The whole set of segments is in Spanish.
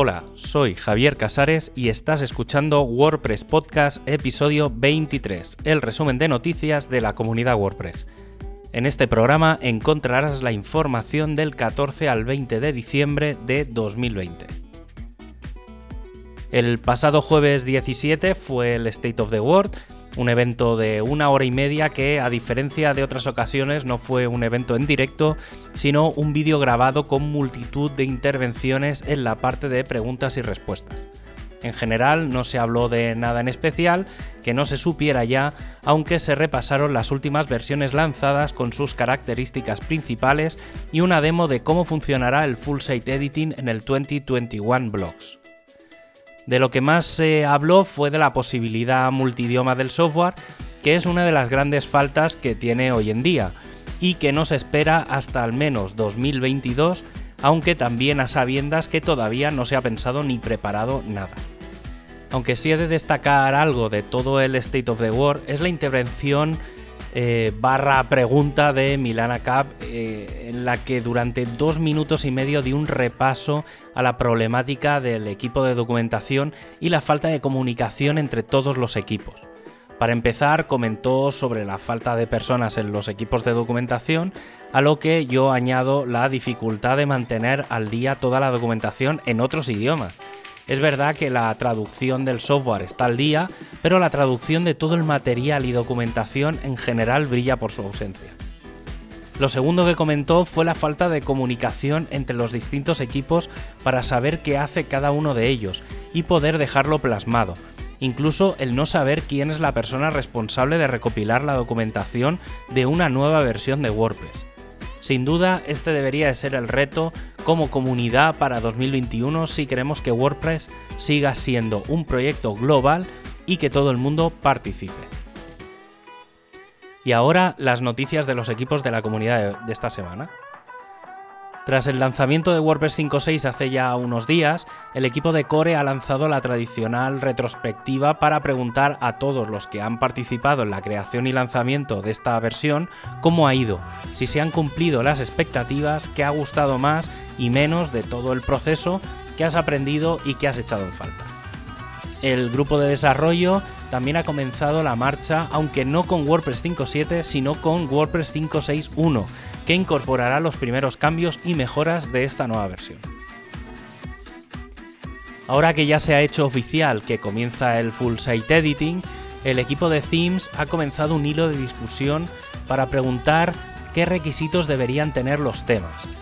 Hola, soy Javier Casares y estás escuchando WordPress Podcast episodio 23, el resumen de noticias de la comunidad WordPress. En este programa encontrarás la información del 14 al 20 de diciembre de 2020. El pasado jueves 17 fue el State of the World, un evento de una hora y media que, a diferencia de otras ocasiones, no fue un evento en directo, sino un vídeo grabado con multitud de intervenciones en la parte de preguntas y respuestas. En general no se habló de nada en especial que no se supiera ya, aunque se repasaron las últimas versiones lanzadas con sus características principales y una demo de cómo funcionará el full site editing en el 2021 Blogs. De lo que más se habló fue de la posibilidad multidioma del software, que es una de las grandes faltas que tiene hoy en día y que no se espera hasta al menos 2022, aunque también a sabiendas que todavía no se ha pensado ni preparado nada. Aunque sí he de destacar algo de todo el State of the World es la intervención eh, barra pregunta de Milana Cap, eh, en la que durante dos minutos y medio di un repaso a la problemática del equipo de documentación y la falta de comunicación entre todos los equipos. Para empezar, comentó sobre la falta de personas en los equipos de documentación, a lo que yo añado la dificultad de mantener al día toda la documentación en otros idiomas es verdad que la traducción del software está al día, pero la traducción de todo el material y documentación en general brilla por su ausencia. Lo segundo que comentó fue la falta de comunicación entre los distintos equipos para saber qué hace cada uno de ellos y poder dejarlo plasmado. Incluso el no saber quién es la persona responsable de recopilar la documentación de una nueva versión de WordPress. Sin duda, este debería de ser el reto como comunidad para 2021 si queremos que WordPress siga siendo un proyecto global y que todo el mundo participe. Y ahora las noticias de los equipos de la comunidad de esta semana. Tras el lanzamiento de WordPress 5.6 hace ya unos días, el equipo de Core ha lanzado la tradicional retrospectiva para preguntar a todos los que han participado en la creación y lanzamiento de esta versión cómo ha ido, si se han cumplido las expectativas, qué ha gustado más y menos de todo el proceso, qué has aprendido y qué has echado en falta. El grupo de desarrollo también ha comenzado la marcha, aunque no con WordPress 5.7, sino con WordPress 5.6.1 que incorporará los primeros cambios y mejoras de esta nueva versión. Ahora que ya se ha hecho oficial que comienza el full site editing, el equipo de Themes ha comenzado un hilo de discusión para preguntar qué requisitos deberían tener los temas.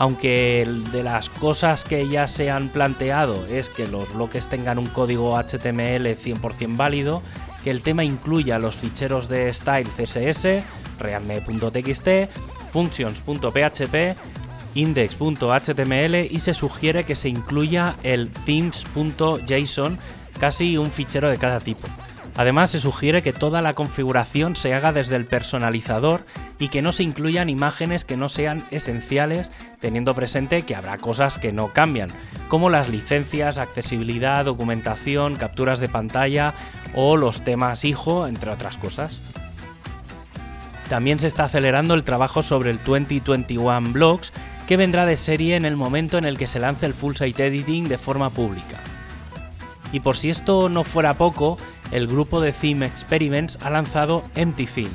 Aunque de las cosas que ya se han planteado es que los bloques tengan un código HTML 100% válido, que el tema incluya los ficheros de style CSS, readme.txt functions.php, index.html y se sugiere que se incluya el themes.json, casi un fichero de cada tipo. Además, se sugiere que toda la configuración se haga desde el personalizador y que no se incluyan imágenes que no sean esenciales, teniendo presente que habrá cosas que no cambian, como las licencias, accesibilidad, documentación, capturas de pantalla o los temas hijo, entre otras cosas. También se está acelerando el trabajo sobre el 2021 Blogs, que vendrá de serie en el momento en el que se lance el full site editing de forma pública. Y por si esto no fuera poco, el grupo de Theme Experiments ha lanzado Empty Theme,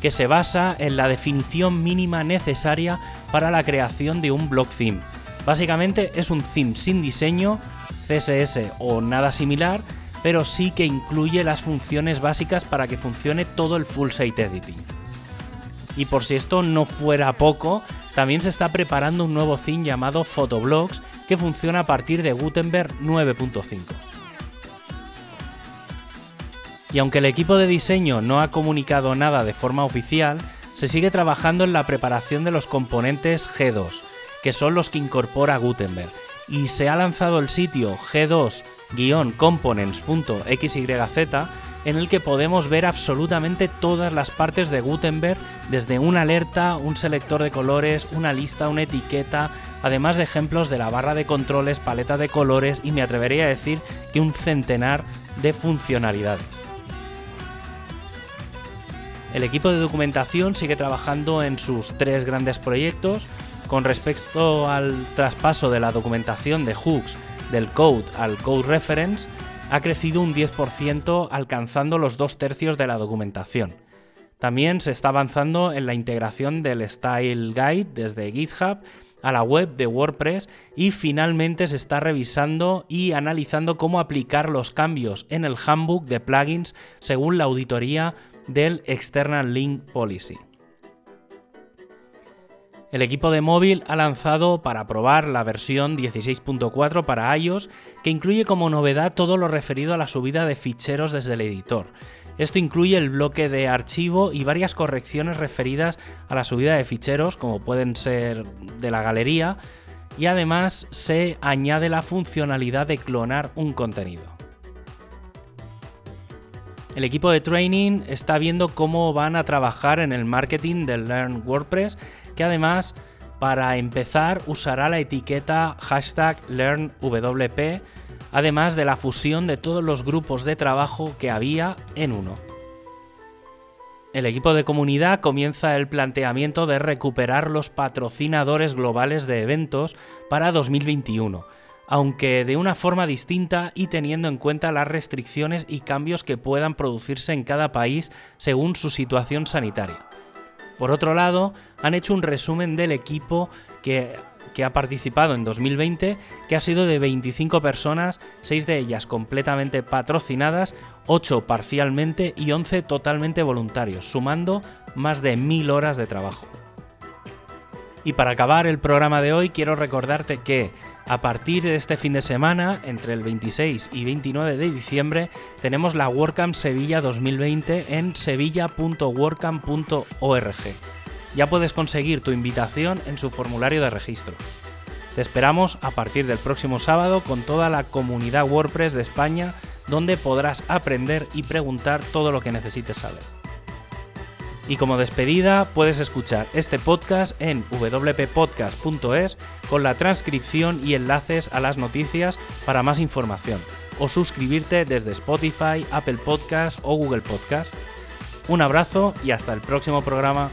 que se basa en la definición mínima necesaria para la creación de un blog theme. Básicamente es un theme sin diseño, CSS o nada similar, pero sí que incluye las funciones básicas para que funcione todo el full site editing. Y por si esto no fuera poco, también se está preparando un nuevo theme llamado Photoblogs que funciona a partir de Gutenberg 9.5. Y aunque el equipo de diseño no ha comunicado nada de forma oficial, se sigue trabajando en la preparación de los componentes G2, que son los que incorpora Gutenberg, y se ha lanzado el sitio g2-components.xyz en el que podemos ver absolutamente todas las partes de Gutenberg, desde una alerta, un selector de colores, una lista, una etiqueta, además de ejemplos de la barra de controles, paleta de colores y me atrevería a decir que un centenar de funcionalidades. El equipo de documentación sigue trabajando en sus tres grandes proyectos. Con respecto al traspaso de la documentación de hooks del code al code reference ha crecido un 10% alcanzando los dos tercios de la documentación. También se está avanzando en la integración del Style Guide desde GitHub a la web de WordPress y finalmente se está revisando y analizando cómo aplicar los cambios en el handbook de plugins según la auditoría del External Link Policy. El equipo de móvil ha lanzado para probar la versión 16.4 para iOS, que incluye como novedad todo lo referido a la subida de ficheros desde el editor. Esto incluye el bloque de archivo y varias correcciones referidas a la subida de ficheros, como pueden ser de la galería, y además se añade la funcionalidad de clonar un contenido. El equipo de training está viendo cómo van a trabajar en el marketing del Learn WordPress que además para empezar usará la etiqueta hashtag LearnWP, además de la fusión de todos los grupos de trabajo que había en uno. El equipo de comunidad comienza el planteamiento de recuperar los patrocinadores globales de eventos para 2021, aunque de una forma distinta y teniendo en cuenta las restricciones y cambios que puedan producirse en cada país según su situación sanitaria. Por otro lado, han hecho un resumen del equipo que, ha participado en 2020, que ha sido de 25 personas, 6 de ellas completamente patrocinadas, 8 parcialmente y 11 totalmente voluntarios, sumando más de 1000 horas de trabajo. Y para acabar el programa de hoy quiero recordarte que a partir de este fin de semana, entre el 26 y 29 de diciembre, tenemos la WordCamp Sevilla 2020 en sevilla.wordcamp.org. Ya puedes conseguir tu invitación en su formulario de registro. Te esperamos a partir del próximo sábado con toda la comunidad WordPress de España, donde podrás aprender y preguntar todo lo que necesites saber. Y como despedida, puedes escuchar este podcast en wppodcast.es con la transcripción y enlaces a las noticias para más información, o suscribirte desde Spotify, Apple Podcast o Google Podcast. Un abrazo y hasta el próximo programa.